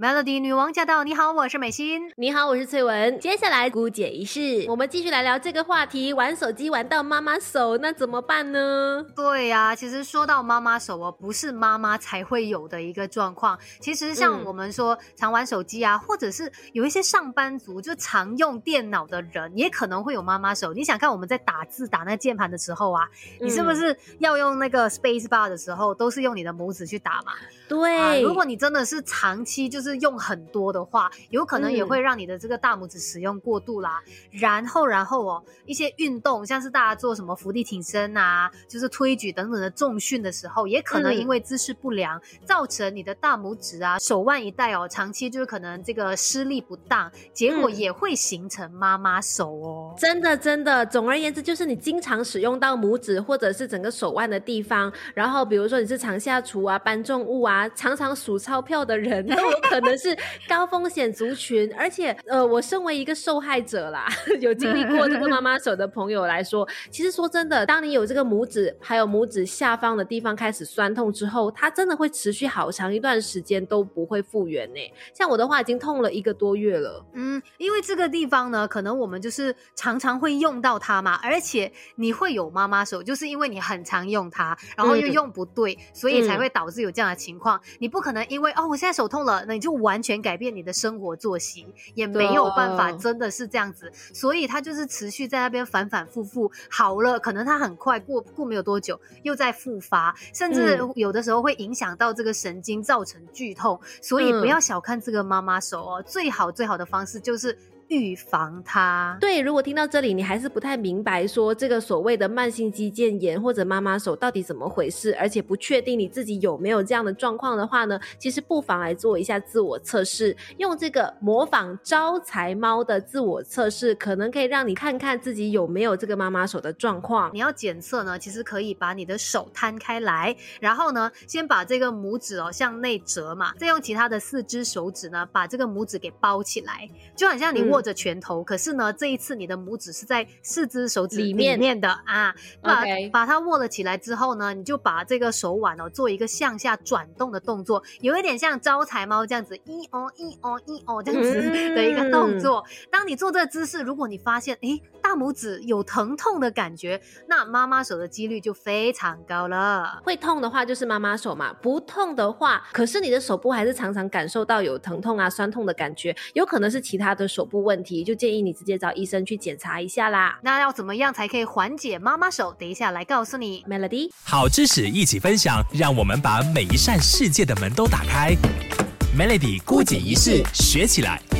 Melody 女王驾到！你好，我是美心。你好，我是翠文。接下来姑姐一事，我们继续来聊这个话题。玩手机玩到妈妈手，那怎么办呢？对呀，其实说到妈妈手哦，不是妈妈才会有的一个状况。其实像我们说常玩手机啊，或者是有一些上班族就常用电脑的人，也可能会有妈妈手。你想看我们在打字打那键盘的时候啊，你是不是要用那个 space bar 的时候，都是用你的拇指去打嘛？对。如果你真的是长期就是。用很多的话，有可能也会让你的这个大拇指使用过度啦。然后，然后哦，一些运动，像是大家做什么伏地挺身啊，就是推举等等的重训的时候，也可能因为姿势不良，造成你的大拇指啊、手腕一带哦，长期就是可能这个施力不当，结果也会形成妈妈手哦。真的，真的。总而言之，就是你经常使用到拇指或者是整个手腕的地方，然后比如说你是常下厨啊、搬重物啊、常常数钞票的人，都有可。可能是高风险族群，而且呃，我身为一个受害者啦，有经历过这个妈妈手的朋友来说，其实说真的，当你有这个拇指还有拇指下方的地方开始酸痛之后，它真的会持续好长一段时间都不会复原呢。像我的话，已经痛了一个多月了。嗯，因为这个地方呢，可能我们就是常常会用到它嘛，而且你会有妈妈手，就是因为你很常用它，然后又用不对，所以才会导致有这样的情况。你不可能因为哦，我现在手痛了，那你就完全改变你的生活作息也没有办法，真的是这样子，所以他就是持续在那边反反复复。好了，可能他很快过过没有多久又在复发，甚至有的时候会影响到这个神经，造成剧痛。所以不要小看这个妈妈手哦，最好最好的方式就是。预防它。对，如果听到这里你还是不太明白，说这个所谓的慢性肌腱炎或者妈妈手到底怎么回事，而且不确定你自己有没有这样的状况的话呢，其实不妨来做一下自我测试，用这个模仿招财猫的自我测试，可能可以让你看看自己有没有这个妈妈手的状况。你要检测呢，其实可以把你的手摊开来，然后呢，先把这个拇指哦向内折嘛，再用其他的四只手指呢把这个拇指给包起来，就很像你握。着拳头，可是呢，这一次你的拇指是在四只手指里面的啊，把把它握了起来之后呢，你就把这个手腕哦做一个向下转动的动作，有一点像招财猫这样子，一哦一哦一哦这样子的一个动作。当你做这个姿势，如果你发现诶大拇指有疼痛的感觉，那妈妈手的几率就非常高了。会痛的话就是妈妈手嘛，不痛的话，可是你的手部还是常常感受到有疼痛啊、酸痛的感觉，有可能是其他的手部问题，就建议你直接找医生去检查一下啦。那要怎么样才可以缓解妈妈手？等一下来告诉你，Melody。好知识一起分享，让我们把每一扇世界的门都打开。Melody 孤姐仪式学起来。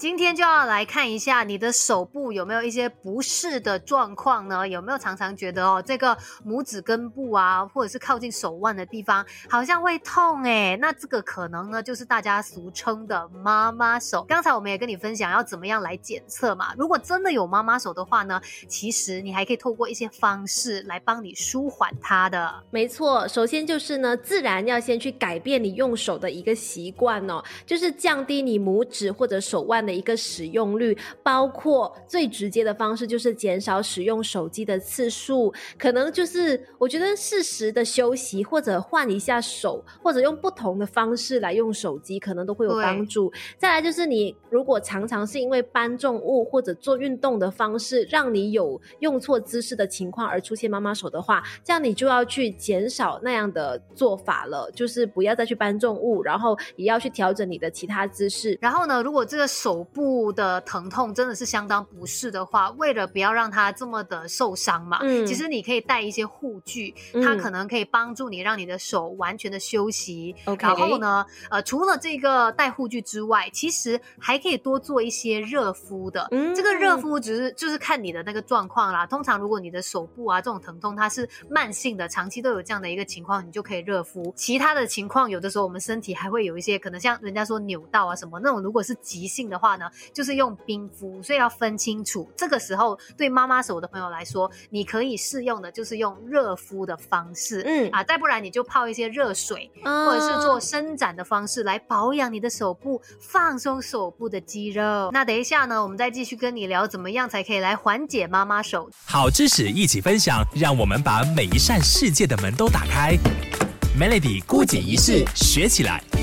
今天就要来看一下你的手部有没有一些不适的状况呢？有没有常常觉得哦，这个拇指根部啊，或者是靠近手腕的地方，好像会痛诶。那这个可能呢，就是大家俗称的妈妈手。刚才我们也跟你分享要怎么样来检测嘛。如果真的有妈妈手的话呢，其实你还可以透过一些方式来帮你舒缓它的。没错，首先就是呢，自然要先去改变你用手的一个习惯哦，就是降低你拇指或者手腕的。一个使用率，包括最直接的方式就是减少使用手机的次数，可能就是我觉得适时的休息，或者换一下手，或者用不同的方式来用手机，可能都会有帮助。再来就是你如果常常是因为搬重物或者做运动的方式，让你有用错姿势的情况而出现妈妈手的话，这样你就要去减少那样的做法了，就是不要再去搬重物，然后也要去调整你的其他姿势。然后呢，如果这个手手部的疼痛真的是相当不适的话，为了不要让它这么的受伤嘛，嗯，其实你可以带一些护具，它可能可以帮助你让你的手完全的休息。然后呢，呃，除了这个带护具之外，其实还可以多做一些热敷的。嗯，这个热敷只是就是看你的那个状况啦。通常如果你的手部啊这种疼痛它是慢性的，长期都有这样的一个情况，你就可以热敷。其他的情况，有的时候我们身体还会有一些可能像人家说扭到啊什么那种，如果是急性的话。呢，就是用冰敷，所以要分清楚。这个时候，对妈妈手的朋友来说，你可以试用的就是用热敷的方式，嗯啊，再不然你就泡一些热水，或者是做伸展的方式来保养你的手部，放松手部的肌肉。那等一下呢，我们再继续跟你聊怎么样才可以来缓解妈妈手。好知识一起分享，让我们把每一扇世界的门都打开。Melody 孤姐一式学起来。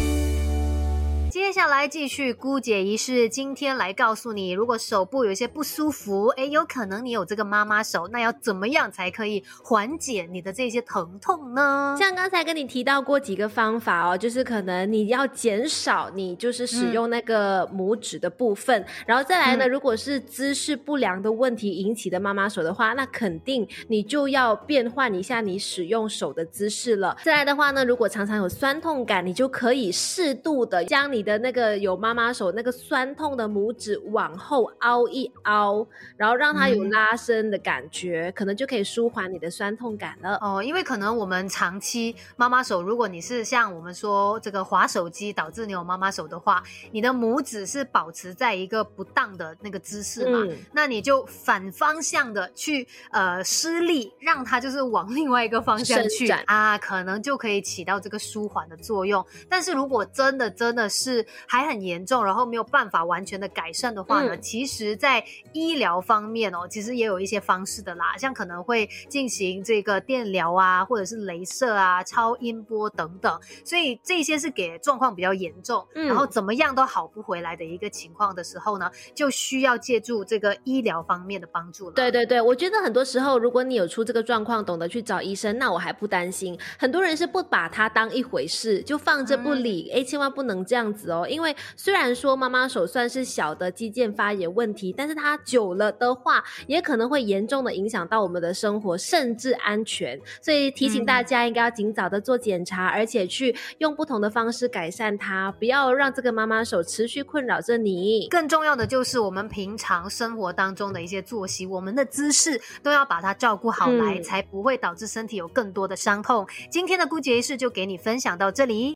接下来继续姑姐仪式，今天来告诉你，如果手部有一些不舒服，哎，有可能你有这个妈妈手，那要怎么样才可以缓解你的这些疼痛呢？像刚才跟你提到过几个方法哦，就是可能你要减少你就是使用那个拇指的部分，然后再来呢，如果是姿势不良的问题引起的妈妈手的话，那肯定你就要变换一下你使用手的姿势了。再来的话呢，如果常常有酸痛感，你就可以适度的将你的那个有妈妈手那个酸痛的拇指往后凹一凹，然后让它有拉伸的感觉，可能就可以舒缓你的酸痛感了。哦，因为可能我们长期妈妈手，如果你是像我们说这个滑手机导致你有妈妈手的话，你的拇指是保持在一个不当的那个姿势嘛，那你就反方向的去呃施力，让它就是往另外一个方向去啊，可能就可以起到这个舒缓的作用。但是如果真的真的是还很严重，然后没有办法完全的改善的话呢，其实，在医疗方面哦，其实也有一些方式的啦，像可能会进行这个电疗啊，或者是镭射啊、超音波等等，所以这些是给状况比较严重，然后怎么样都好不回来的一个情况的时候呢，就需要借助这个医疗方面的帮助了。对对对，我觉得很多时候，如果你有出这个状况，懂得去找医生，那我还不担心。很多人是不把它当一回事，就放着不理。哎，千万不能这样子哦，因为虽然说妈妈手算是小的肌腱发炎问题，但是它久了的话，也可能会严重的影响到我们的生活，甚至安全。所以提醒大家，应该要尽早的做检查，而且去用不同的方式改善它，不要让这个妈妈手持续困扰着你。更重要的就是我们平常生活当中的一些作息，我们的姿势都要把它照顾好来，才不会导致身体有更多的伤痛。今天的顾杰仪式就给你分享到这里。